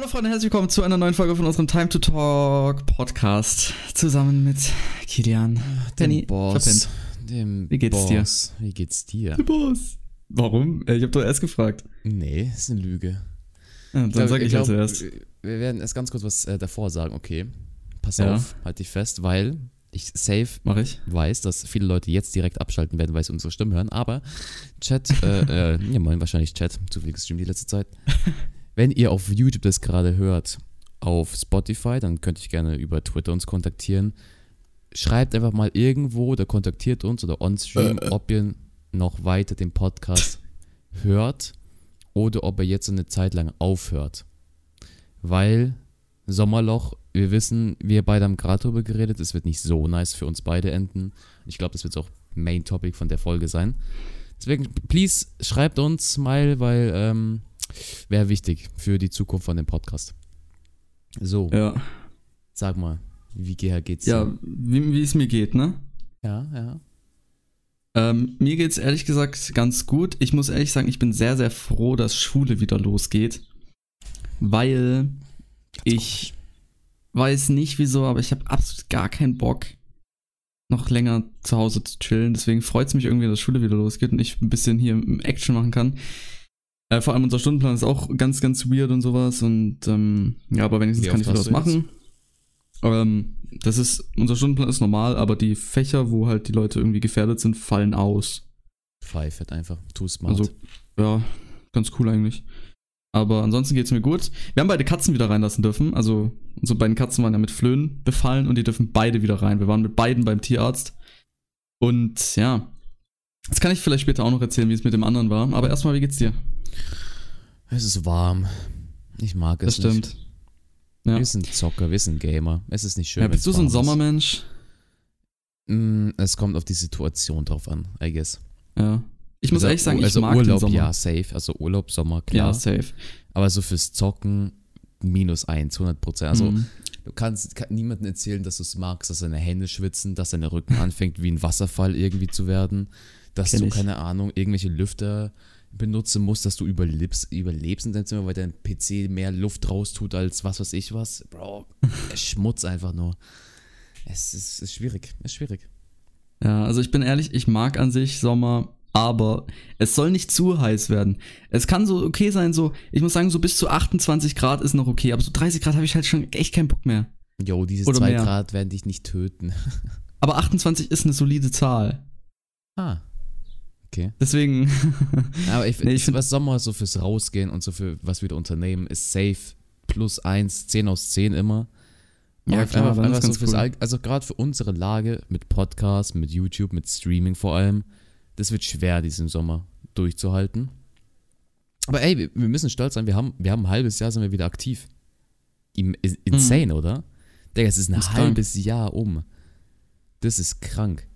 Hallo Freunde, herzlich willkommen zu einer neuen Folge von unserem Time to Talk Podcast. Zusammen mit Kilian, Penny, dem Boss. Dem Wie geht's dir? Boss. Wie geht's dir? Boss. Warum? Äh, Ich habe doch erst gefragt. Nee, ist eine Lüge. Ja, dann sag ich, glaub, halt zuerst. Wir werden erst ganz kurz was äh, davor sagen, okay? Pass Ja. auf, halt dich fest, weil ich safe Mach ich. weiß, dass viele Leute jetzt direkt abschalten werden, weil sie unsere Stimme hören, aber Chat, äh, äh, ja moin, wahrscheinlich Chat, zu viel gestreamt die letzte Zeit. Wenn ihr auf YouTube das gerade hört, auf Spotify, dann könnt ihr gerne über Twitter uns kontaktieren. Schreibt einfach mal irgendwo oder kontaktiert uns oder on-stream, ob ihr noch weiter den Podcast hört oder ob er jetzt eine Zeit lang aufhört. Weil Sommerloch, wir wissen, wir beide haben gerade drüber geredet, es wird nicht so nice für uns beide enden. Ich glaube, das wird auch Main Topic von der Folge sein. Deswegen, please, schreibt uns mal, weil ähm, wäre wichtig für die Zukunft von dem Podcast. So, Ja. sag mal, wie ge- geht's Ja, dir? wie, wie es mir geht, ne? Ja, ja. Ähm, mir geht's ehrlich gesagt ganz gut. Ich muss ehrlich sagen, ich bin sehr, sehr froh, dass Schule wieder losgeht. Weil ich weiß nicht wieso, aber ich habe absolut gar keinen Bock, noch länger zu Hause zu chillen. Deswegen freut es mich irgendwie, dass Schule wieder losgeht und ich ein bisschen hier Action machen kann. Äh, vor allem unser Stundenplan ist auch ganz, ganz weird und sowas. Und ähm, ja, aber wenigstens Wie kann ich was machen. Ähm, das ist, unser Stundenplan ist normal, aber die Fächer, wo halt die Leute irgendwie gefährdet sind, fallen aus. Pfeifert einfach, too smart. Also, ja, ganz cool eigentlich. Aber ansonsten geht's mir gut. Wir haben beide Katzen wieder reinlassen dürfen. Also, unsere beiden Katzen waren ja mit Flöhen befallen und die dürfen beide wieder rein. Wir waren mit beiden beim Tierarzt. Und ja, das kann ich vielleicht später auch noch erzählen, wie es mit dem anderen war. Aber erstmal, wie geht's dir? es ist warm. Ich mag es Das stimmt. nicht. Ja. Wir sind Zocker, wir sind Gamer. Es ist nicht schön. Ja, bist du so ein. Sommermensch? Mm, Es kommt auf die Situation drauf an, I guess. Ja. Ich muss also, ehrlich sagen, ich also mag Urlaub, den Sommer. ja, safe. Also Urlaub, Sommer, klar. ja, safe. Aber so fürs Zocken minus eins, 100 Prozent. Also Mhm. du kannst kann niemandem erzählen, dass du es magst, dass deine Hände schwitzen, dass dein Rücken anfängt wie ein Wasserfall irgendwie zu werden, dass Kenn du, ich. keine Ahnung, irgendwelche Lüfter benutzen musst, dass du überlebst, überlebst in deinem Zimmer, weil dein PC mehr Luft raustut als was weiß ich was. Bro, Schmutz einfach nur. Es ist, ist schwierig, es ist schwierig. Ja, also ich bin ehrlich, ich mag an sich Sommer, aber es soll nicht zu heiß werden. Es kann so okay sein, so, ich muss sagen, so bis zu 28 Grad ist noch okay, aber so 30 Grad habe ich halt schon echt keinen Bock mehr. Jo, diese Oder zwei mehr. Grad werden dich nicht töten. Aber 28 ist eine solide Zahl. ah. Okay. Deswegen, Aber ich, Nee, ich ich find- was Sommer so fürs Rausgehen und so für was wir da unternehmen, ist safe. Plus eins, 10 aus 10 immer. Ja, klar, einfach, einfach so fürs cool. Also gerade für unsere Lage mit Podcast, mit YouTube, mit Streaming vor allem, das wird schwer, diesen Sommer durchzuhalten. Aber ey, wir, wir müssen stolz sein, wir haben, wir haben ein halbes Jahr sind wir wieder aktiv. Is- Insane, oder? Digga, es ist ein Mhm. Ist halbes Jahr um. Das ist krank.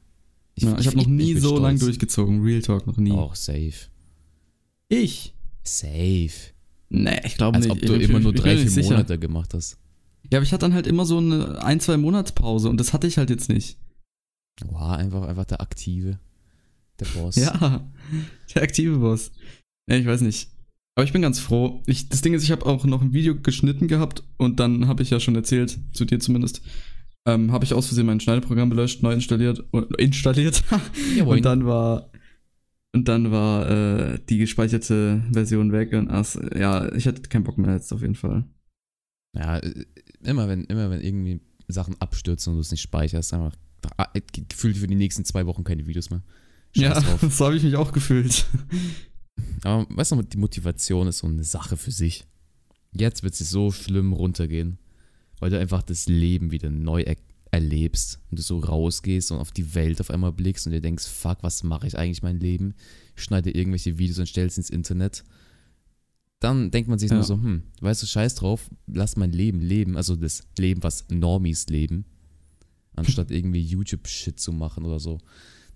Ja, ich habe noch nie so lang stolz. durchgezogen. Real Talk noch nie. Auch safe. Ich? Safe. Nee, ich glaube Als nicht. ob du ich, immer ich, nur ich drei, vier. Monate gemacht hast. Ja, aber ich hatte dann halt immer so eine ein, zwei Monatspause und das hatte ich halt jetzt nicht. Wow, einfach, einfach der Aktive. Der Boss. Ja, der aktive Boss. Ja, ich weiß nicht. Aber ich bin ganz froh. Ich, das Ding ist, ich habe auch noch ein Video geschnitten gehabt und dann habe ich ja schon erzählt, zu dir zumindest, ähm, habe ich aus Versehen mein Schneideprogramm gelöscht, neu installiert, installiert und dann war und dann war äh, die gespeicherte Version weg und ach, ja, ich hatte keinen Bock mehr jetzt auf jeden Fall. Ja, äh, immer wenn, immer wenn irgendwie Sachen abstürzen und du es nicht speicherst, einfach ah, äh, gefühlt für die nächsten zwei Wochen keine Videos mehr. Scheiß ja, drauf. so habe ich mich auch gefühlt. Aber weißt du, die Motivation ist so eine Sache für sich. Jetzt wird es so schlimm runtergehen, weil du einfach das Leben wieder neu er erlebst und du so rausgehst und auf die Welt auf einmal blickst und dir denkst, fuck, was mache ich eigentlich mein Leben? Schneide irgendwelche Videos und stell's ins Internet. Dann denkt man sich Ja. nur so, hm, weißt du, scheiß drauf, lass mein Leben leben, also das Leben, was Normies leben, anstatt irgendwie YouTube-Shit zu machen oder so.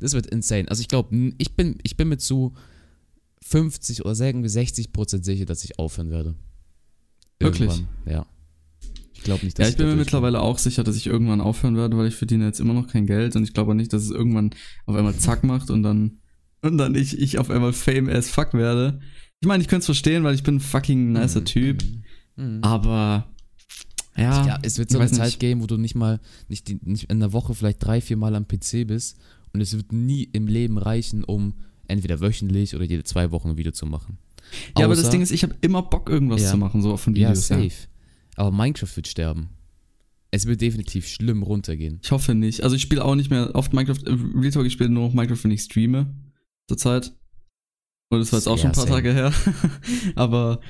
Das wird insane. Also ich glaube, ich bin, ich bin mit zu 50 oder sagen wir 60 Prozent sicher, dass ich aufhören werde. Wirklich? Irgendwann, Ja. Ich glaube nicht, dass Ja, ich bin mir mittlerweile auch sicher, dass ich irgendwann aufhören werde, weil ich verdiene jetzt immer noch kein Geld und ich glaube auch nicht, dass es irgendwann auf einmal zack macht und dann und dann ich, ich auf einmal Fame as fuck werde. Ich meine, ich könnte es verstehen, weil ich bin ein fucking nicer Mhm, Typ. mhm. Mhm. Aber ja, Ja, es wird so eine Zeit nicht. geben, wo du nicht mal, nicht, nicht in der Woche vielleicht drei, vier Mal am PC bist und es wird nie im Leben reichen, um entweder wöchentlich oder jede zwei Wochen ein Video zu machen. Ja, aber das Außer- Ding ist, ich habe immer Bock, irgendwas Ja. zu machen, so von ja, Videos. Ja, safe. Aber Minecraft wird sterben. Es wird definitiv schlimm runtergehen. Ich hoffe nicht. Also ich spiele auch nicht mehr oft Minecraft. äh, Real Talk, ich spiele nur noch Minecraft, wenn ich streame. Zurzeit. Und das war jetzt auch schon ein paar same. Tage her. aber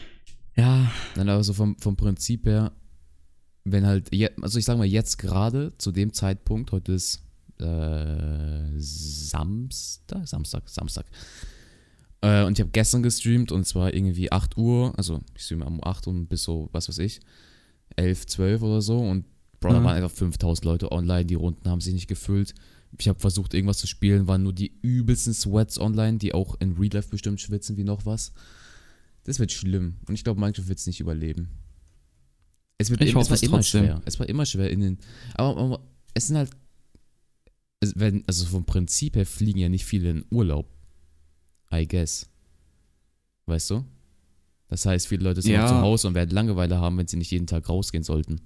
ja, Nein, aber so vom, vom Prinzip her, wenn halt, je, also ich sag mal jetzt gerade, zu dem Zeitpunkt, heute ist äh, Samstag, Samstag, Samstag. Äh, und ich habe gestern gestreamt und zwar irgendwie 8 Uhr, also ich streame um 8 Uhr bis so, was weiß ich, 11, 12 oder so und Bro, da Mhm. waren einfach 5000 Leute online, die Runden haben sich nicht gefüllt. Ich habe versucht, irgendwas zu spielen, waren nur die übelsten Sweats online, die auch in Real Life bestimmt schwitzen wie noch was. Das wird schlimm. Und ich glaube, Minecraft wird es nicht überleben. Es wird Ich es hoffe war es immer trotzdem. schwer. Es war immer schwer in den. Aber, aber es sind halt. Es werden, also vom Prinzip her fliegen ja nicht viele in Urlaub. I guess. Weißt du? Das heißt, viele Leute sind Ja. auch zu Hause und werden Langeweile haben, wenn sie nicht jeden Tag rausgehen sollten.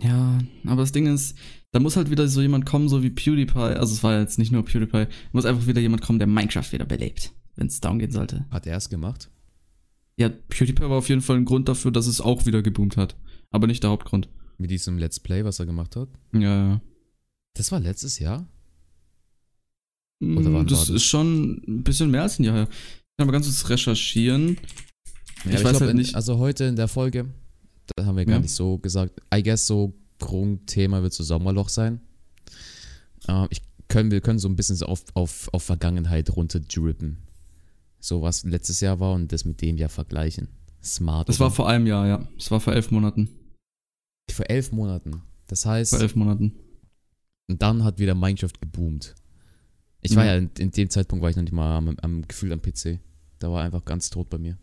ja, aber das Ding ist, da muss halt wieder so jemand kommen, so wie PewDiePie. Also es war jetzt nicht nur PewDiePie. Muss einfach wieder jemand kommen, der Minecraft wieder belebt, wenn es down gehen sollte. Hat er es gemacht? Ja, PewDiePie war auf jeden Fall ein Grund dafür, dass es auch wieder geboomt hat. Aber nicht der Hauptgrund. Mit diesem Let's Play, was er gemacht hat? Ja, ja. Das war letztes Jahr? Oder wann Mm, das war das? ist schon ein bisschen mehr als ein Jahr her. Ich kann mal ganz kurz recherchieren. Ja, Ich aber weiß glaub, halt nicht- Also heute in der Folge, da haben wir gar Ja. nicht so gesagt. I guess so Grundthema wird so Sommerloch sein. Äh, ich können, wir können so ein bisschen so auf, auf, auf Vergangenheit runterdrippen. So was letztes Jahr war und das mit dem Jahr vergleichen. Smart. Das oder? war vor einem Jahr, ja. Das war vor elf Monaten. vor elf Monaten. Das heißt, Vor elf Monaten. und dann hat wieder Minecraft geboomt. Ich Ja. war ja in, in dem Zeitpunkt war ich noch nicht mal am, am Gefühl am PC. Da war einfach ganz tot bei mir.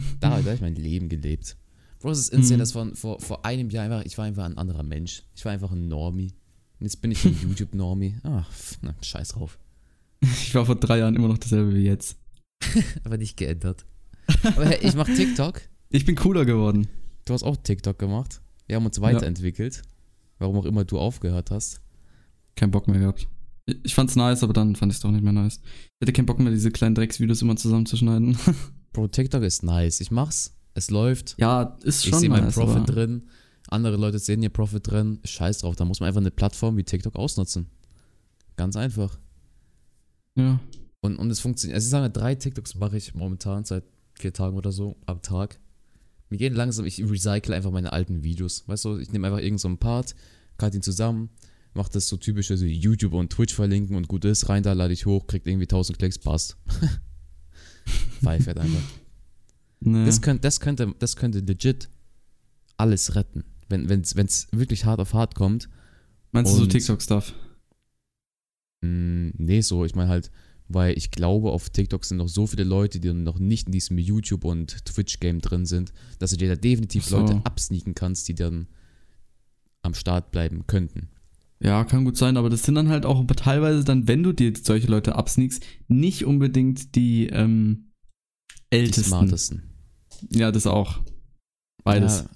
Da, da habe ich mein Leben gelebt. Bro, es ist insane, Mhm. dass von, vor, vor einem Jahr einfach, ich war einfach ein anderer Mensch. Ich war einfach ein Normie. Und jetzt bin ich ein YouTube-Normie. Ach, na, scheiß drauf. Ich war vor drei Jahren immer noch dasselbe wie jetzt. Aber nicht geändert. Aber hey, ich mach TikTok. Ich bin cooler geworden. Du hast auch TikTok gemacht. Wir haben uns weiterentwickelt. Warum auch immer du aufgehört hast. Kein Bock mehr gehabt. Ich- fand's nice, aber dann fand ich es doch nicht mehr nice. Ich hatte keinen Bock mehr, diese kleinen Drecksvideos immer zusammenzuschneiden. Bro, TikTok ist nice. Ich mach's. Es läuft. ja, ist Ich schon sehe meinen nice. Profit aber drin. Andere Leute sehen ihr Profit drin. Scheiß drauf. Da muss man einfach eine Plattform wie TikTok ausnutzen. Ganz einfach. Ja. Und, und es funktioniert. Also ich sage, drei TikToks mache ich momentan seit vier Tagen oder so am Tag. Mir gehen langsam, ich recycle einfach meine alten Videos. Weißt du, ich nehme einfach irgendeinen so einen Part, cut ihn zusammen, mache das so typische so YouTube und Twitch verlinken und gut ist, rein da, lade ich hoch, kriegt irgendwie 1000 Klicks, passt. Pfeifert einfach. Nee. Das, könnt, das, könnte, das könnte legit alles retten. Wenn es wirklich hart auf hart kommt. Meinst du so und- TikTok-Stuff? Mm, nee, so, ich meine halt, weil ich glaube, auf TikTok sind noch so viele Leute, die noch nicht in diesem YouTube- und Twitch-Game drin sind, dass du dir da definitiv so. Leute absneaken kannst, die dann am Start bleiben könnten. Ja, kann gut sein, aber das sind dann halt auch teilweise dann, wenn du dir solche Leute absneakst, nicht unbedingt die ähm, Die ältesten. smartesten. Ja, das auch. Beides. Ja,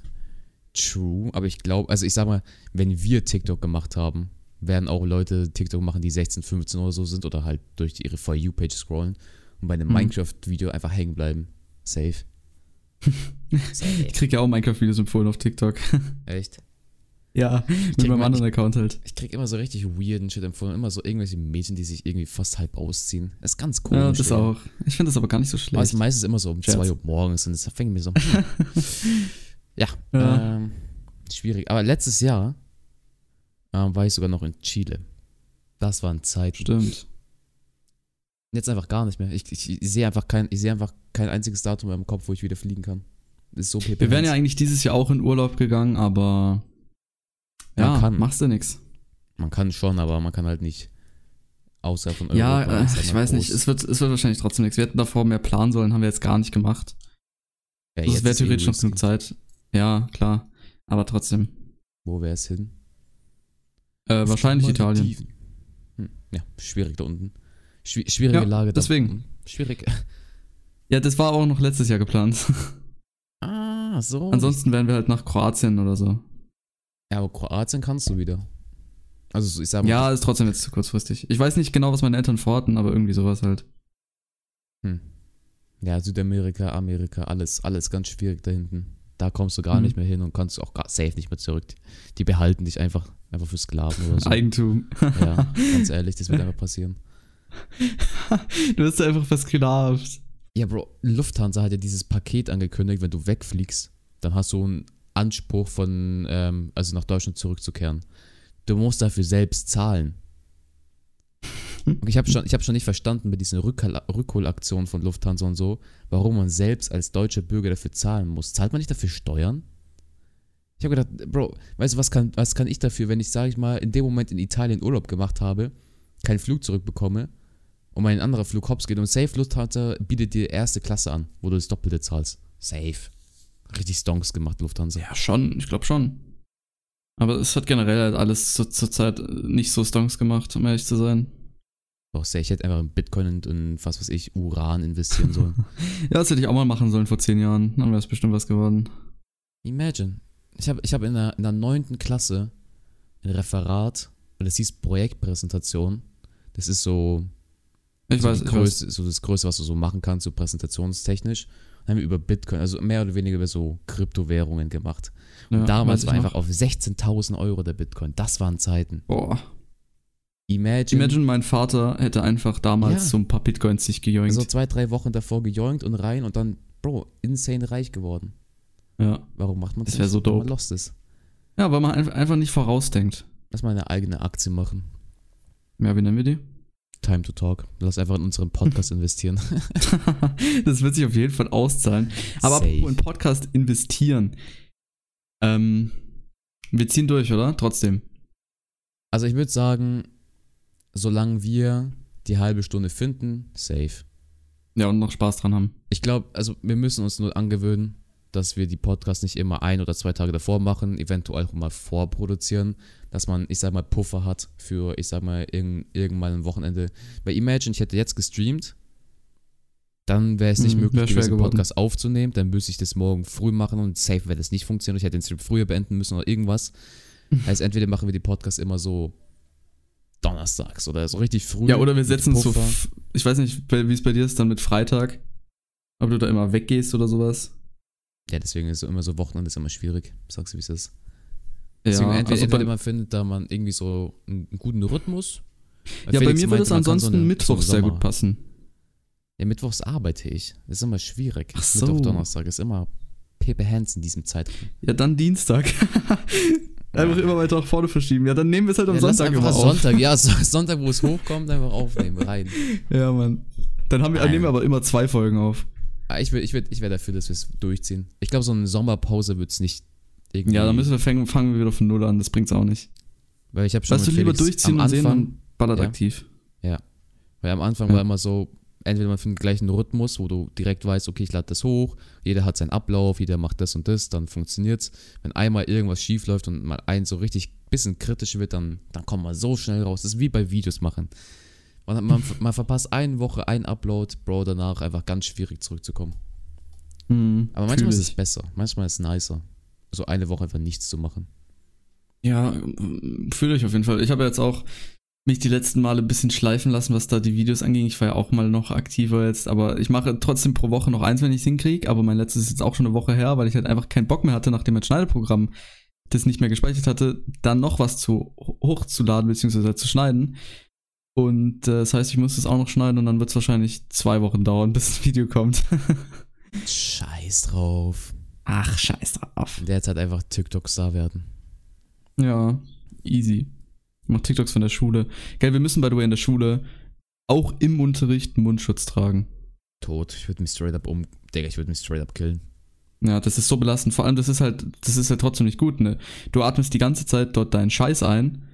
true, aber ich glaube, also ich sag mal, wenn wir TikTok gemacht haben, werden auch Leute TikTok machen, die 16, 15 oder so sind oder halt durch ihre For You-Page scrollen und bei einem Mhm. Minecraft-Video einfach hängen bleiben. Safe. Safe. Ich krieg ja auch Minecraft-Videos empfohlen auf TikTok. Echt? Ja, mit meinem anderen Account halt. Ich krieg immer so richtig weirden Shit empfohlen. Immer so irgendwelche Mädchen, die sich irgendwie fast halb ausziehen. Das ist ganz komisch. Ja, das auch. Ich finde das aber gar nicht so Aber es schlecht. ist meistens immer so um Scherz. 2 Uhr morgens und das fängt mir so. ja, Ja. Ähm, schwierig. Aber letztes Jahr ähm, war ich sogar noch in Chile. Das waren Zeiten. Stimmt. Jetzt einfach gar nicht mehr. Ich, ich, ich sehe einfach kein, ich sehe einfach kein einziges Datum mehr im Kopf, wo ich wieder fliegen kann. Ist so. Wir wären ja eigentlich dieses Jahr auch in Urlaub gegangen, aber Man ja, kann. machst du nix. Man kann schon, aber man kann halt nicht außer von Europa. Ja, äh, ich weiß nicht, groß. es wird, es wird wahrscheinlich trotzdem nichts. Wir hätten davor mehr planen sollen, haben wir jetzt gar nicht gemacht. Ja, Das jetzt wäre eh theoretisch noch genug Zeit. Ja, klar. Aber trotzdem. Wo wäre es hin? Äh, wahrscheinlich Italien. Hm, ja, schwierig da unten. Schwi- schwierige Ja, Lage da deswegen. unten. Schwierig. Ja, das war auch noch letztes Jahr geplant. Ah, so. Ansonsten wären wir halt nach Kroatien oder so. Ja, aber Kroatien kannst du wieder. Also so, ich sag mal, Ja, ist trotzdem jetzt zu kurzfristig. Ich weiß nicht genau, was meine Eltern vorhatten, aber irgendwie sowas halt. Hm. Ja, Südamerika, Amerika, alles, alles ganz schwierig da hinten. Da kommst du gar Mhm. nicht mehr hin und kannst auch gar safe nicht mehr zurück. Die behalten dich einfach, einfach für Sklaven oder so. Eigentum. ja, ganz ehrlich, das wird einfach passieren. du wirst einfach versklavt. Ja, Bro, Lufthansa hat ja dieses Paket angekündigt, wenn du wegfliegst, dann hast du einen Anspruch von, ähm, also nach Deutschland zurückzukehren. Du musst dafür selbst zahlen. Und ich habe schon, ich hab schon nicht verstanden mit diesen Rückhol Rückholaktionen von Lufthansa und so, warum man selbst als deutscher Bürger dafür zahlen muss. Zahlt man nicht dafür Steuern? Ich habe gedacht, Bro, weißt du, was kann, was kann ich dafür, wenn ich, sage ich mal, in dem Moment in Italien Urlaub gemacht habe, keinen Flug zurückbekomme und mein anderer Flug hops geht und Safe Lufthansa bietet dir erste Klasse an, wo du das Doppelte zahlst. Safe. Richtig Stonks gemacht, Lufthansa. Ja, schon. Ich glaube schon. Aber es hat generell halt alles zur, zur Zeit nicht so Stonks gemacht, um ehrlich zu sein. Doch, safe. Ich hätte einfach in Bitcoin und in, was weiß ich, Uran investieren sollen. Ja, das hätte ich auch mal machen sollen vor zehn Jahren. Dann wäre es bestimmt was geworden. Imagine. Ich habe ich hab in der, in der 9. Klasse ein Referat, und das hieß Projektpräsentation. Das ist so, Ich so, weiß, die ich weiß. Größe, so das Größte, was du so machen kannst, so präsentationstechnisch. Dann haben wir über Bitcoin, also mehr oder weniger über so Kryptowährungen gemacht. Und Ja, damals war ich noch. einfach auf 16.000 Euro der Bitcoin. Das waren Zeiten. Boah. Imagine, Imagine, mein Vater hätte einfach damals Ja. so ein paar Bitcoins sich gejoinkt. so zwei, drei Wochen davor gejoinkt und rein und dann, Bro, insane reich geworden. ja. Warum macht man Das das? wär nicht, so dope. Man lost ist. ja, weil man einf- einfach nicht vorausdenkt. Lass mal eine eigene Aktie machen. Ja, wie nennen wir die? Time to talk. Lass einfach in unseren Podcast investieren. das wird sich auf jeden Fall auszahlen. Aber in Podcast investieren. Ähm, wir ziehen durch, oder? Trotzdem. Also ich würde sagen, solange wir die halbe Stunde finden, safe. Ja, und noch Spaß dran haben. Ich glaube, also wir müssen uns nur angewöhnen, dass wir die Podcasts nicht immer ein oder zwei Tage davor machen, eventuell auch mal vorproduzieren, dass man, ich sag mal, Puffer hat für, ich sag mal, irgend, irgendwann ein Wochenende. Weil Imagine, ich hätte jetzt gestreamt, dann wäre es nicht Hm, möglich gewesen, den geworden. Podcast aufzunehmen, dann müsste ich das morgen früh machen und safe wäre das nicht funktioniert. Ich hätte den Stream früher beenden müssen oder irgendwas. Heißt, entweder machen wir die Podcasts immer so donnerstags oder so richtig früh. Ja, oder wir setzen es so, ich weiß nicht, bei- wie es bei dir ist, dann mit Freitag. Ob du da immer weggehst oder sowas. Ja, deswegen ist so immer so Wochenende ist immer schwierig. Sagst du, wie es ist. Deswegen Ja, entweder, also entweder bei, man findet da man irgendwie so einen, einen guten Rhythmus. Ja, bei Felix mir würde es ansonsten so Mittwoch sehr gut passen. Ja, mittwochs arbeite ich. Das ist immer schwierig. Ach so. Mittwoch, Donnerstag ist immer Pepe Hands in diesem Zeitraum. Ja, dann Dienstag. einfach Ja. immer weiter nach vorne verschieben. Ja, dann nehmen wir es halt am ja, Sonntag immer auf. Sonntag, ja, so- Sonntag, wo es hochkommt, einfach aufnehmen, rein. Ja, Mann. Dann haben wir, nehmen wir aber immer zwei Folgen auf. Ah, Ich wäre ich ich wär dafür, dass wir es durchziehen. Ich glaube, so eine Sommerpause wird es nicht irgendwie. Ja, dann müssen wir fangen, fangen wir wieder von Null an. Das bringt's auch nicht. Weil ich habe schon Weißt du, lieber durchziehen und sehen Anfang, und ballert Ja. aktiv. Weil am Anfang Ja. war immer so, entweder man findet gleich einen Rhythmus, wo du direkt weißt, okay, ich lade das hoch, jeder hat seinen Ablauf, jeder macht das und das, dann funktioniert's. Wenn einmal irgendwas schief läuft und mal ein so richtig bisschen kritisch wird, dann, dann kommt man so schnell raus. Das ist wie bei Videos machen. Man, man, man verpasst eine Woche, ein Upload, Bro, danach einfach ganz schwierig zurückzukommen. Mhm, Aber manchmal ist es besser, manchmal ist es nicer, so eine Woche einfach nichts zu machen. Ja, fühle ich auf jeden Fall. Ich habe jetzt auch mich die letzten Male ein bisschen schleifen lassen, was da die Videos anging. Ich war ja auch mal noch aktiver jetzt, aber ich mache trotzdem pro Woche noch eins, wenn ich es hinkriege. Aber mein letztes ist jetzt auch schon eine Woche her, weil ich halt einfach keinen Bock mehr hatte, nachdem mein Schneideprogramm das nicht mehr gespeichert hatte, dann noch was zu hochzuladen bzw. zu schneiden. Und äh, das heißt, ich muss es auch noch schneiden und dann wird es wahrscheinlich zwei Wochen dauern, bis das Video kommt. Scheiß drauf. Ach, scheiß drauf. In der Zeit einfach TikTok-Star werden. Ja, easy. Ich mach TikToks von der Schule. Geil, wir müssen by the way in der Schule auch im Unterricht einen Mundschutz tragen. Tot. Ich würde mich straight up um. Digga, ich würde mich straight up killen. Ja, das ist so belastend. Vor allem, das ist halt, das ist halt trotzdem nicht gut, ne? Du atmest die ganze Zeit dort deinen Scheiß ein,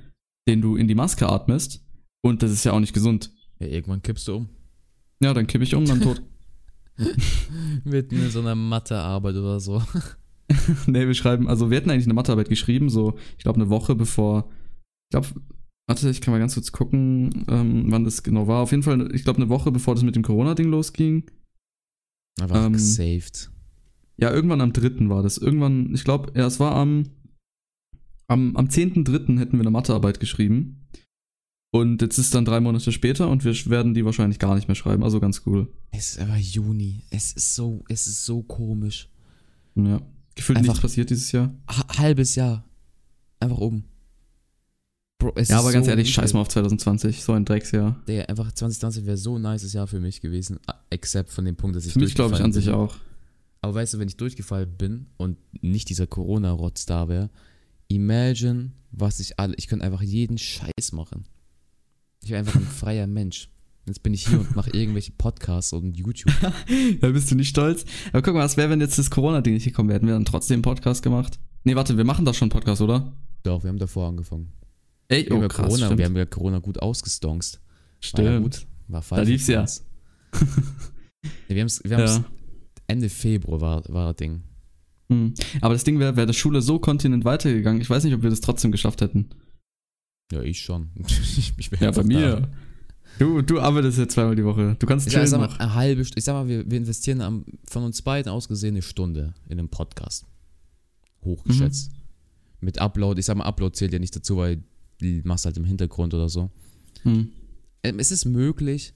den du in die Maske atmest. Und das ist ja auch nicht gesund. Ja, irgendwann kippst du um. Ja, dann kippe ich um, dann tot. Mitten in so einer Mathearbeit oder so. nee, wir schreiben, also wir hätten eigentlich eine Mathearbeit geschrieben, so, ich glaube, eine Woche bevor, ich glaube, warte, ich kann mal ganz kurz gucken, ähm, wann das genau war. Auf jeden Fall, ich glaube, eine Woche bevor das mit dem Corona-Ding losging. Einfach Ähm, gesaved. Ja, irgendwann am 3. war das. Irgendwann, ich glaube, ja, es war am, am, am 10.3. hätten wir eine Mathearbeit geschrieben. Und jetzt ist dann drei Monate später und wir werden die wahrscheinlich gar nicht mehr schreiben. Also ganz cool. Es ist aber Juni. Es ist so, es ist so komisch. Ja. Gefühlt Einfach- nichts passiert dieses Jahr. Ha halbes Jahr. Einfach um. Bro, Ja, aber ganz so ehrlich, scheiß mal auf 2020. So ein Drecksjahr. Der einfach 2020 wäre so ein nices Jahr für mich gewesen. Except von dem Punkt, dass ich Für mich glaube ich an sich bin. auch. Aber weißt du, wenn ich durchgefallen bin und nicht dieser Corona-Rotz da wäre, imagine, was ich alle. Ich könnte einfach jeden Scheiß machen. Ich wäre einfach ein freier Mensch. Jetzt bin ich hier und mache irgendwelche Podcasts und YouTube. Da bist du nicht stolz. Aber guck mal, was wäre, wenn jetzt das Corona-Ding nicht gekommen wäre? Hätten wir dann trotzdem einen Podcast gemacht? Nee, warte, wir machen doch schon einen Podcast, oder? Doch, wir haben davor angefangen. Ey, Wir haben oh ja krass, Corona, stimmt. wir haben ja Corona gut ausgestonkt. War ja stimmt. gut. War falsch. lief's ja. wir haben's, wir haben's Ja. Ende Februar war, war das Ding. Hm. Aber das Ding wäre, wäre die Schule so kontinent weitergegangen. Ich weiß nicht, ob wir das trotzdem geschafft hätten. Ja, ich schon. ich, ich bin Ja, bei mir. Du, du arbeitest ja zweimal die Woche. Du kannst Da. Ich sag, chillen mal, eine halbe. Ich sag mal, wir, wir investieren am, von uns beiden aus gesehen eine Stunde in einem Podcast. Hochgeschätzt. Mhm. Mit Upload. Ich sag mal, Upload zählt ja nicht dazu, weil die machst halt im Hintergrund oder so. Hm. Ähm, es ist möglich.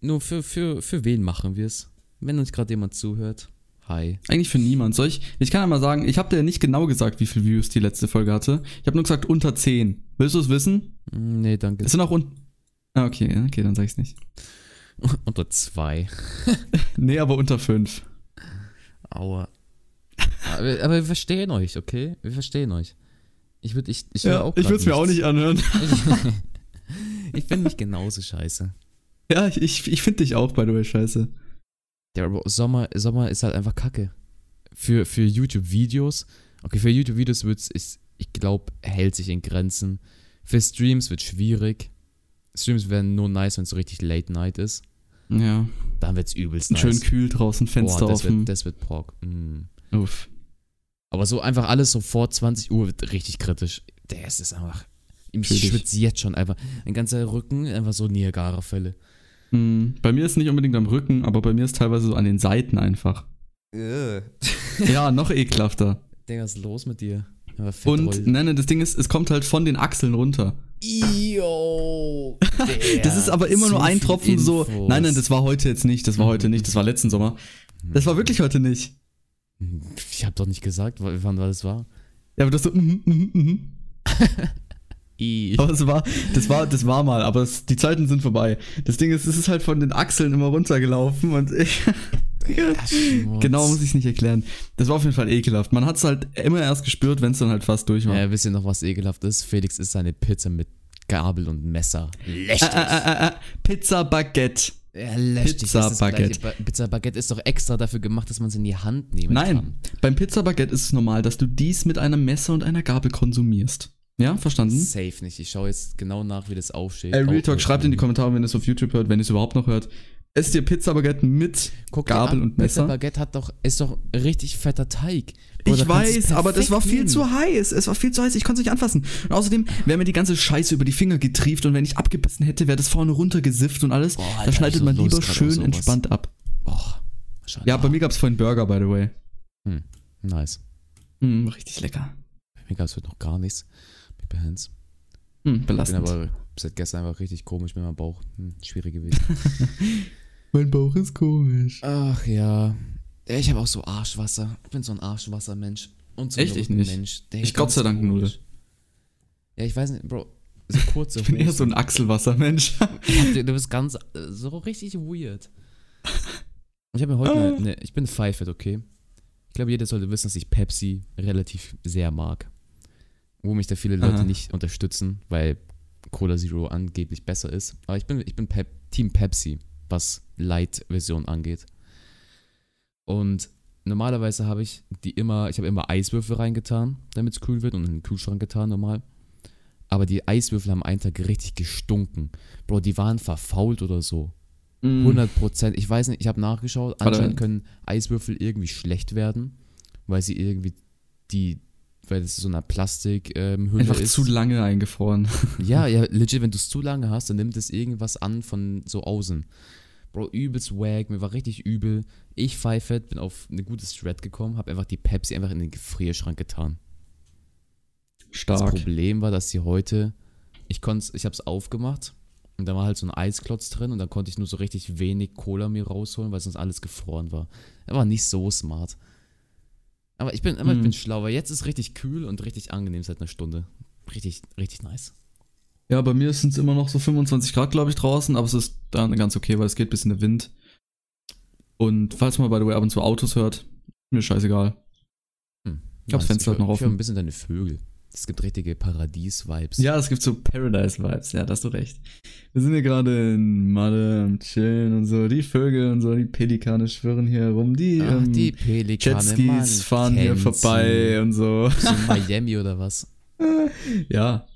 Nur für, für, für wen machen wir es? Wenn uns gerade jemand zuhört. Hi. Eigentlich für niemand. Soll ich, ich kann ja mal sagen, ich habe dir ja nicht genau gesagt, wie viele Views die letzte Folge hatte. Ich habe nur gesagt, unter 10. Willst du es wissen? Mm, Nee, danke. Es sind auch un Ah, okay, okay, dann sag ich's nicht. Unter zwei. Nee, aber unter 5. Aua. aber, aber wir verstehen euch, okay? Wir verstehen euch. Ich würde ich, ich Ja, auch ich würde es mir auch nicht anhören. ich finde mich genauso scheiße. Ja, ich, ich, ich finde dich auch, by the way, scheiße. Der Sommer, Sommer ist halt einfach kacke. Für, für YouTube-Videos, okay, für YouTube-Videos wird es, ich glaube, hält sich in Grenzen. Für Streams wird schwierig. Streams werden nur nice, wenn es so richtig Late Night ist. Ja. Dann wird es übelst Schön nice. kühl draußen, Fenster Boah, das offen. wird, das wird Pork. Mm. Uff. Aber so einfach alles so vor 20 Uhr wird richtig kritisch. Der ist es einfach. Ich schwitze jetzt schon einfach. Mein ganzer Rücken, einfach so Niagara-Fälle. Hm, Bei mir ist nicht unbedingt am Rücken, aber bei mir ist teilweise so an den Seiten einfach. Ja, noch ekelhafter. Digga, was ist los mit dir? Und nein, nein, das Ding ist, es kommt halt von den Achseln runter. Yo, Das ist aber immer nur ein Tropfen so. Infos. Mhm. Nein, nein, das war heute jetzt nicht, das war heute nicht, das war letzten Sommer. Das war wirklich heute nicht. Ich hab doch nicht gesagt, wann das war. Ja, aber das so, mhm, mhm, mhm. Aber es war, das war, das war mal, aber es, die Zeiten sind vorbei. Das Ding ist, es ist halt von den Achseln immer runtergelaufen und ich, genau muss ich es nicht erklären. Das war auf jeden Fall ekelhaft. Man hat es halt immer erst gespürt, wenn es dann halt fast durch war. Ja, wisst ihr noch, was ekelhaft ist? Felix isst seine Pizza mit Gabel und Messer. Äh, Lästig. äh, äh, äh, Pizza Baguette. Ja, lästig. Pizza Baguette. Ba- Pizza Baguette ist doch extra dafür gemacht, dass man es in die Hand nehmen Nein, kann. beim Pizza Baguette ist es normal, dass du dies mit einem Messer und einer Gabel konsumierst. Ja, verstanden? Safe nicht. Ich schaue jetzt genau nach, wie das aufsteht. Ey, Real Talk, schreibt in die Kommentare, wenn ihr es auf YouTube hört, wenn ihr es überhaupt noch hört. Esst ihr Pizza Baguette mit Guck Gabel an, und Messer? Pizza Baguette hat doch, ist doch richtig fetter Teig. Da Ich weiß, aber das war viel nehmen. zu heiß. Es war viel zu heiß, ich konnte es nicht anfassen. Und außerdem wäre mir die ganze Scheiße über die Finger getrieft und wenn ich abgebissen hätte, wäre das vorne runtergesifft und alles. Boah, da Alter, schneidet ich so man lieber schön entspannt ab. Boah, wahrscheinlich. Ja, bei mir gab es vorhin Burger, by the way. Hm, nice. Mm, richtig lecker. Bei mir gab es heute noch gar nichts. Behance. Mm, Ich bin belastend. aber seit gestern einfach richtig komisch mit meinem Bauch. Hm, schwierig gewesen. mein Bauch ist komisch. Ach ja. Ich habe auch so Arschwasser. Ich bin so ein Arschwassermensch. Und so ein Echt? Ich nicht. Mensch. Ich Gott sei Dank. Null. Ja, ich weiß nicht, Bro. So kurze Ich bin eher so ein Achselwassermensch. Du bist ganz, so richtig weird. Ich habe mir heute, Ah. eine, eine, ich bin Fat, okay? Ich glaube, jeder sollte wissen, dass ich Pepsi relativ sehr mag. Wo mich da viele Leute Aha. nicht unterstützen, weil Cola Zero angeblich besser ist. Aber ich bin, ich bin Pep, Team Pepsi, was Light-Version angeht. Und normalerweise habe ich die immer, ich habe immer Eiswürfel reingetan, damit es kühl wird und in den Kühlschrank getan normal. Aber die Eiswürfel haben einen Tag richtig gestunken. Bro, die waren verfault oder so. Mm. 100 Prozent. Ich weiß nicht, ich habe nachgeschaut. Anscheinend können Eiswürfel irgendwie schlecht werden, weil sie irgendwie die, weil das so eine Plastikhülle ähm, Einfach ist. zu lange eingefroren. Ja, ja, legit, wenn du es zu lange hast, dann nimmt es irgendwas an von so außen. Bro, übelst wack, mir war richtig übel. Ich pfeifet, bin auf eine gute Strat gekommen, habe einfach die Pepsi einfach in den Gefrierschrank getan. Das Stark. Problem war, dass sie heute, ich konnte, ich habe es aufgemacht und da war halt so ein Eisklotz drin und dann konnte ich nur so richtig wenig Cola mir rausholen, weil sonst alles gefroren war. Er war nicht so smart. Aber ich bin, aber ich Hm. bin schlau, weil jetzt ist richtig kühl und richtig angenehm seit einer Stunde. Richtig, richtig nice. Ja, bei mir sind es immer noch so 25 Grad, glaube ich, draußen, aber es ist dann ganz okay, weil es geht bis in den Wind. Und falls man, by the way, ab und zu Autos hört, mir scheißegal. Hm. Ich hab das Fenster halt noch Ich höre offen. ein bisschen deine Vögel. Es gibt richtige Paradies-Vibes. Ja, es gibt so Paradise-Vibes, ja, da hast du recht. Wir sind hier gerade in Malle am Chillen und so. Die Vögel und so, die Pelikane schwirren hier herum. Die, Ach, ähm, die Pelikane, Jetskis Mann, fahren hier vorbei und so. In Miami oder was? Ja,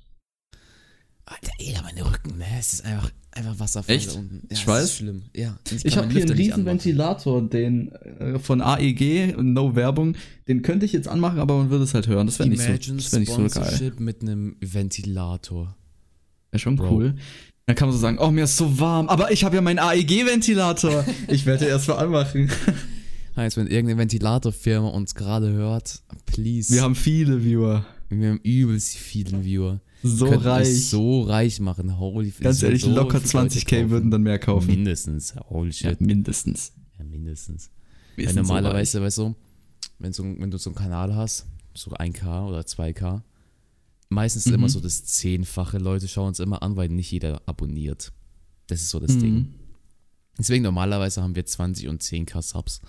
Alter, ey, meine Rücken, ne? Es ist einfach, einfach Wasserfall Echt? unten. Ja, Ich weiß. Ist schlimm. Ja. ich habe hier einen riesen. Ventilator, den äh, von AEG, no Werbung. Den könnte ich jetzt anmachen, aber man würde es halt hören. Das wäre nicht, so, Imagine das wär nicht so geil. Sponsorship mit einem Ventilator. Wäre schon Bro. cool. Dann kann man so sagen, oh, mir ist so warm, aber ich habe ja meinen AEG-Ventilator. ich werde erst mal anmachen. Heißt, wenn irgendeine Ventilatorfirma uns gerade hört, please. Wir haben viele Viewer. wir haben übelst vielen Viewer. So reich. so reich machen. Holy Ganz ehrlich, so locker viele Leute 20k kaufen. würden dann mehr kaufen. Mindestens. Holy Ja, shit. mindestens. Ja, mindestens. Wir Weil sind so normalerweise, weißt du, wenn, so, wenn du so einen Kanal hast, so 1K oder 2K, meistens ist Mhm. immer so das Zehnfache. Leute schauen es immer an, weil nicht jeder abonniert. Das ist so das reich. Ding. Mhm. Deswegen normalerweise haben wir 20 und 10k Subs.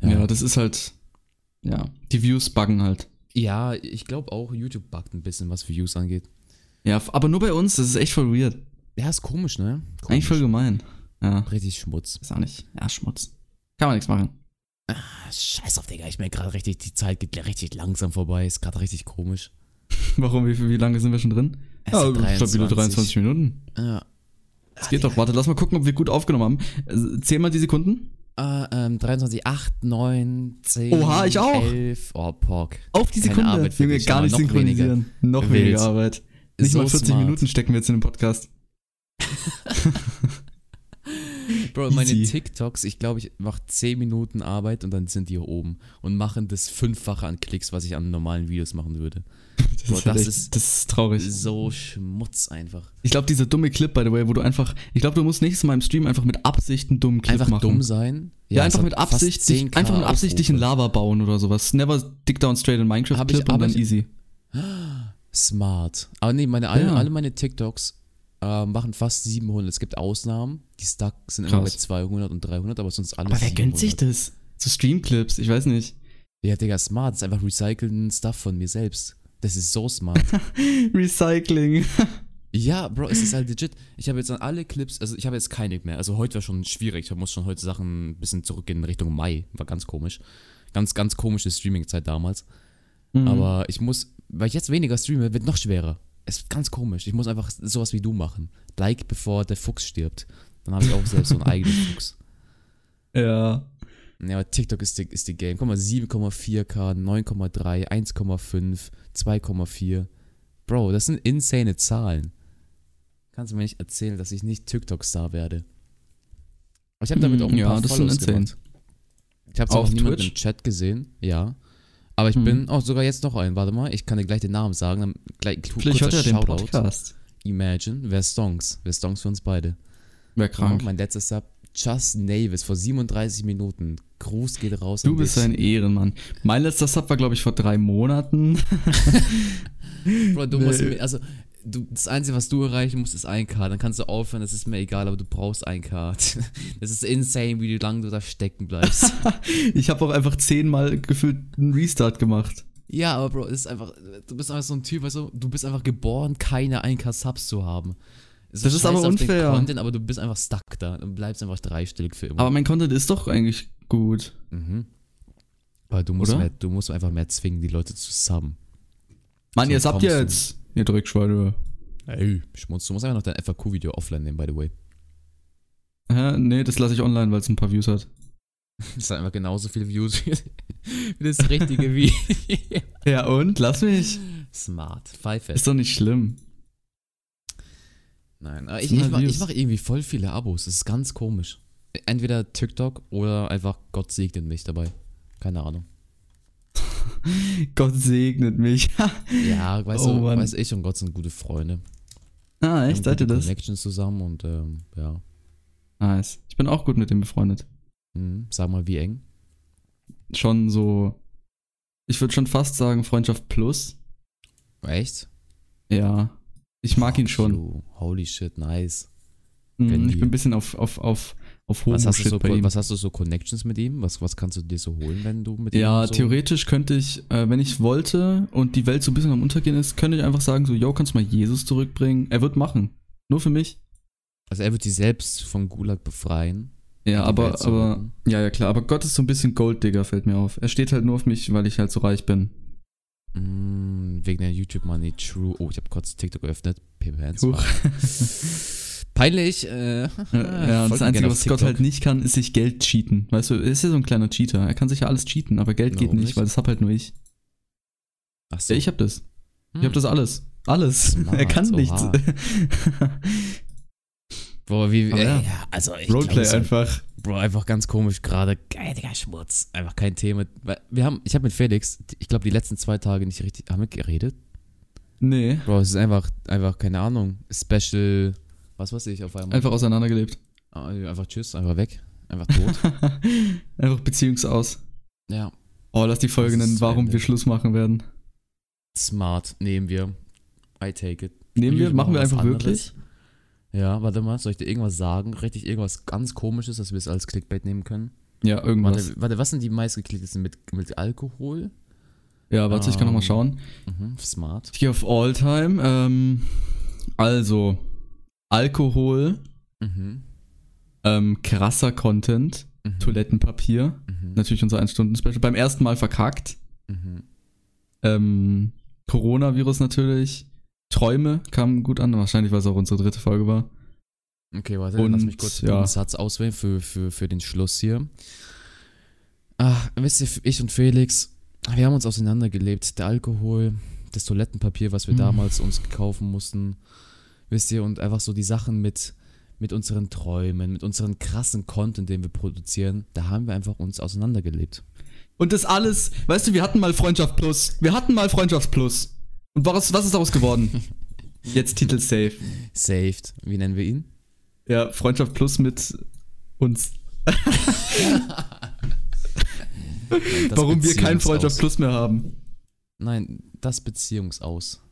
Ja. das ist halt. Ja, die Views buggen halt. Ja, ich glaube auch, YouTube buggt ein bisschen, was Views angeht. Ja, aber nur bei uns, das ist echt voll weird. Ja, ist komisch, ne? Komisch. Eigentlich voll gemein. Ja, Richtig Schmutz. ist auch nicht. Ja, Schmutz. Kann man nichts machen. Ah, Scheiß auf, Digga. Ich merke gerade richtig, die Zeit geht richtig langsam vorbei. Ist gerade richtig komisch. Warum? Wie, wie lange sind wir schon drin? Es Ja, sind stabile 23 Minuten. Ja. Das geht doch. Warte, lass mal gucken, ob wir gut aufgenommen haben. Äh, Zähl mal die Sekunden. Ah, ähm, 23, 8, 9, 10. Oha, ich auch. 11. Oh, Pork. Auf die Keine Sekunde. Arbeit für Junge, gar nicht noch synchronisieren. Noch Wild. weniger Arbeit. Nicht So mal 40 smart. Minuten stecken wir jetzt in den Podcast. Bro, meine Easy. TikToks, ich glaube, ich mache 10 Minuten Arbeit und dann sind die hier oben und machen das Fünffache an Klicks, was ich an normalen Videos machen würde. Das, Bro, ist, das echt, ist- das ist traurig. So Schmutz einfach. Ich glaube, dieser dumme Clip, by the way, wo du einfach. Ich glaube, du musst nächstes Mal im Stream einfach mit Absicht einen dummen Clip Einfach machen. dumm sein. Ja, es einfach mit Absicht, 10K einfach mit Absicht dich in. Lava bauen oder sowas. Never dick down straight in Minecraft ich- Clip und dann ich- easy. Smart. Aber nee, meine, alle, Ja. alle meine TikToks äh, machen fast 700. Es gibt Ausnahmen, die stuck sind immer bei Krass. 200 und 300, aber sonst alles Aber wer gönnt 700. sich das? So Streamclips, ich weiß nicht. Ja, Digga, smart. Das ist einfach recycelten Stuff von mir selbst. Das ist so smart. Recycling. ja, Bro, es ist halt legit. Ich habe jetzt an alle Clips, also ich habe jetzt keine mehr. Also heute war schon schwierig. Ich muss schon heute Sachen ein bisschen zurückgehen in Richtung Mai. War ganz komisch. Ganz, ganz komische Streaming-Zeit damals. Mhm. Aber ich muss, weil ich jetzt weniger streame, wird noch schwerer. Es ist ganz komisch. Ich muss einfach sowas wie du machen. Like, bevor der Fuchs stirbt. Dann habe ich auch selbst so einen eigenen Fuchs. Ja. Ja, aber TikTok ist die, ist die Game. Guck mal, 7,4K, 9,3, 1,5, 2,4. Bro, das sind insane Zahlen. Kannst du mir nicht erzählen, dass ich nicht TikTok-Star werde? Aber ich habe damit Mm, auch ein ja, paar das Follows insane. gemacht. Ich habe zwar Auf auch niemanden Twitch? im Chat gesehen, ja. Aber ich Hm. bin, oh, sogar jetzt noch ein. Warte mal, ich kann dir gleich den Namen sagen. Dann gleich Vielleicht hört er den Shoutout. Podcast. Imagine, wer Songs? Wer Songs für uns beide? Wäre Krank. Mein letzter Sub, Just Navis, vor 37 Minuten. Gruß geht raus Du bist dich. ein Ehrenmann. Mein letzter Sub war, glaube ich, vor drei Monaten. Bro, du Nee. musst mir, also, du, das Einzige, was du erreichen musst, ist 1K. Dann kannst du aufhören, das ist mir egal, aber du brauchst 1K. Das ist insane, wie lange du da stecken bleibst. Ich habe auch einfach zehnmal gefühlt einen Restart gemacht. ja, aber Bro, es ist einfach, du bist einfach so ein Typ, weißt du, du bist einfach geboren, keine 1K-Subs zu haben. Es Das ist aber unfair. Content, aber du bist einfach stuck da und bleibst einfach dreistellig für immer. Aber mein Content ist doch eigentlich gut. mhm. Aber du musst, mehr, du musst einfach mehr zwingen, die Leute zu subben. Mann, So ihr habt du- jetzt. Ihr Dreckschweine. Ey, Schmutz, du musst einfach noch dein FAQ-Video offline nehmen, by the way. Hä? Nee, das lasse ich online, weil es ein paar Views hat. Das hat einfach genauso viele Views wie, das richtige Video. Ja, und? Lass mich. Smart. Pfeife. Ist doch nicht schlimm. Nein, aber ich, ich, mach, mache irgendwie voll viele Abos. Das ist ganz komisch. Entweder TikTok oder einfach Gott segnet mich dabei. Keine Ahnung. Gott segnet mich. Ja, weißt Oh, du, Mann. weiß ich und Gott sind gute Freunde. ah, echt? Seid ihr das? Connections zusammen und ähm, ja. Nice. Ich bin auch gut mit dem befreundet. Mhm. Sag mal, wie eng. Schon so. Ich würde schon fast sagen, Freundschaft plus. Echt? Ja. Ich mag ihn schon. Holy shit, nice. Mhm, ich bin ein bisschen auf, auf, auf, auf hohem was hast, Shit so, bei ihm. was hast du so Connections mit ihm? Was, was kannst du dir so holen, wenn du mit ihm Ja, so theoretisch könnte ich, äh, wenn ich wollte und die Welt so ein bisschen am Untergehen ist, könnte ich einfach sagen, so, yo, kannst du mal Jesus zurückbringen? Er wird machen. Nur für mich. Also er wird die selbst vom Gulag befreien. Ja, aber, aber, ja, ja, klar, aber Gott ist so ein bisschen Golddigger, fällt mir auf. Er steht halt nur auf mich, weil ich halt so reich bin. Mm, wegen der YouTube-Money, true. Oh, ich habe kurz TikTok geöffnet. PPN 2. Peinlich. Äh, Ja, ja, und das Einzige, was auf Gott TikTok. halt nicht kann, ist sich Geld cheaten. Weißt du, er ist ja so ein kleiner Cheater. Er kann sich ja alles cheaten, aber Geld geht Warum nicht, nicht? weil das hab halt nur ich. Ach so. Ja, ich hab das. Ich Hm. hab das alles. Alles. Smart, er kann oha. nichts. Boah, wie, Aber äh, ja. also ich Roleplay glaub, einfach. Bro, einfach ganz komisch gerade. Geil, Digga, Schmutz. Einfach kein Thema. Weil Wir haben, ich habe mit Felix, ich glaube, die letzten zwei Tage nicht richtig, haben wir geredet? Nee. Bro, es ist einfach, einfach, keine Ahnung, Special, was weiß ich, auf einmal. Einfach auseinandergelebt. Ah, Einfach tschüss, einfach weg. Einfach tot. einfach Beziehungsaus. ja, Oh, lass die Folge Das ist nennen, zu warum Ende. wir Schluss machen werden. smart, nehmen wir. I take it. Nehmen wir, machen wir einfach anderes. wirklich? Ja, warte mal, soll ich dir irgendwas sagen? Richtig irgendwas ganz komisches, dass wir es als Clickbait nehmen können? Ja, irgendwas. Warte, warte, was sind die meistgeklicktesten mit, mit Alkohol? Ja, warte, ich kann noch mal Ähm, schauen. Mhm, smart. Ich gehe auf Alltime. Ähm, also, Alkohol, Mhm. ähm, krasser Content, Mhm. Toilettenpapier, Mhm. natürlich unser 1-Stunden-Special. Beim ersten Mal verkackt. Mhm. Ähm, Coronavirus natürlich. Träume kamen gut an, wahrscheinlich, weil es auch unsere dritte Folge war. Okay, warte, lass mich Und, kurz ja. einen Satz auswählen für, für, für den Schluss hier. Ach, wisst ihr, ich und Felix, wir haben uns auseinandergelebt. Der Alkohol, das Toilettenpapier, was wir Mhm. damals uns kaufen mussten. Wisst ihr, und einfach so die Sachen mit, mit unseren Träumen, mit unseren krassen Content, den wir produzieren, da haben wir einfach uns auseinandergelebt. Und das alles, weißt du, wir hatten mal Freundschaft Plus. Wir hatten mal Freundschaft Plus. Und was, was ist daraus geworden? Jetzt Titel safe. Saved. Wie nennen wir ihn? Ja, Freundschaft Plus mit uns. Warum wir keinen Beziehungsaus. Freundschaft Plus mehr haben. Nein, das Beziehungsaus.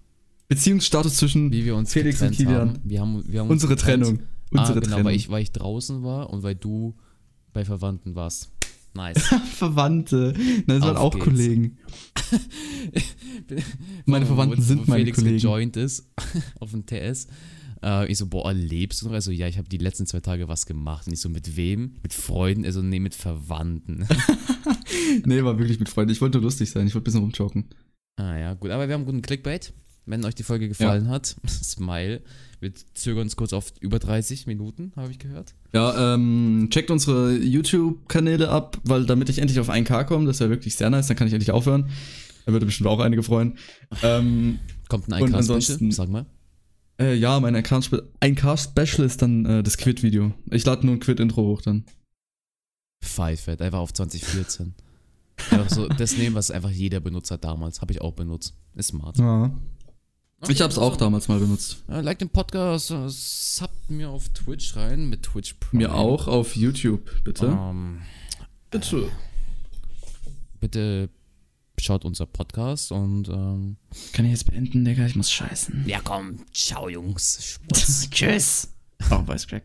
Beziehungsstatus zwischen Wie wir uns Felix und Kilian. haben. Wir haben, wir haben uns unsere getrennt. Trennung. Unsere ah, genau, Trennung. Weil, ich, weil ich draußen war und weil du bei Verwandten warst. Nice. Verwandte. Nein, das waren auch geht's. Kollegen. Meine Verwandten wo, sind wo meine Felix Kollegen. gejoint ist auf dem TS. Äh, ich so, boah, lebst du noch? Also, ja, ich habe die letzten zwei Tage was gemacht. Und ich so, mit wem? Mit Freunden? Also, nee, mit Verwandten. Nee, war wirklich mit Freunden. Ich wollte nur lustig sein. Ich wollte ein bisschen rumjoken. ah ja, gut. Aber wir haben guten Clickbait. Wenn euch die Folge gefallen hat, Smile. Wir zögern uns kurz auf über 30 Minuten, habe ich gehört. Ja, ähm, checkt unsere YouTube-Kanäle ab, weil damit ich endlich auf 1K komme, das wäre wirklich sehr nice, dann kann ich endlich aufhören. Da würde bestimmt auch einige freuen. Ähm, Kommt ein Und iCast-Special? ansonsten- Sag mal. äh, ja, mein 1K-Special ist dann äh, das Quid-Video. Ich lade nur ein Quid-Intro hoch dann. Pfeifert, einfach auf 2014. Einfach so das nehmen, was einfach jeder benutzt hat damals. Habe ich auch benutzt. Ist smart. Ja. Ich hab's auch also, damals mal benutzt. äh, Like den Podcast, äh, subbt mir auf Twitch rein mit Twitch Prime. Mir auch auf YouTube, bitte. Ähm, Bitte. bitte schaut unser Podcast und ähm, Kann ich jetzt beenden, Digga? Ich muss scheißen. ja komm, ciao Jungs. Tschüss. Oh, Voice Crack.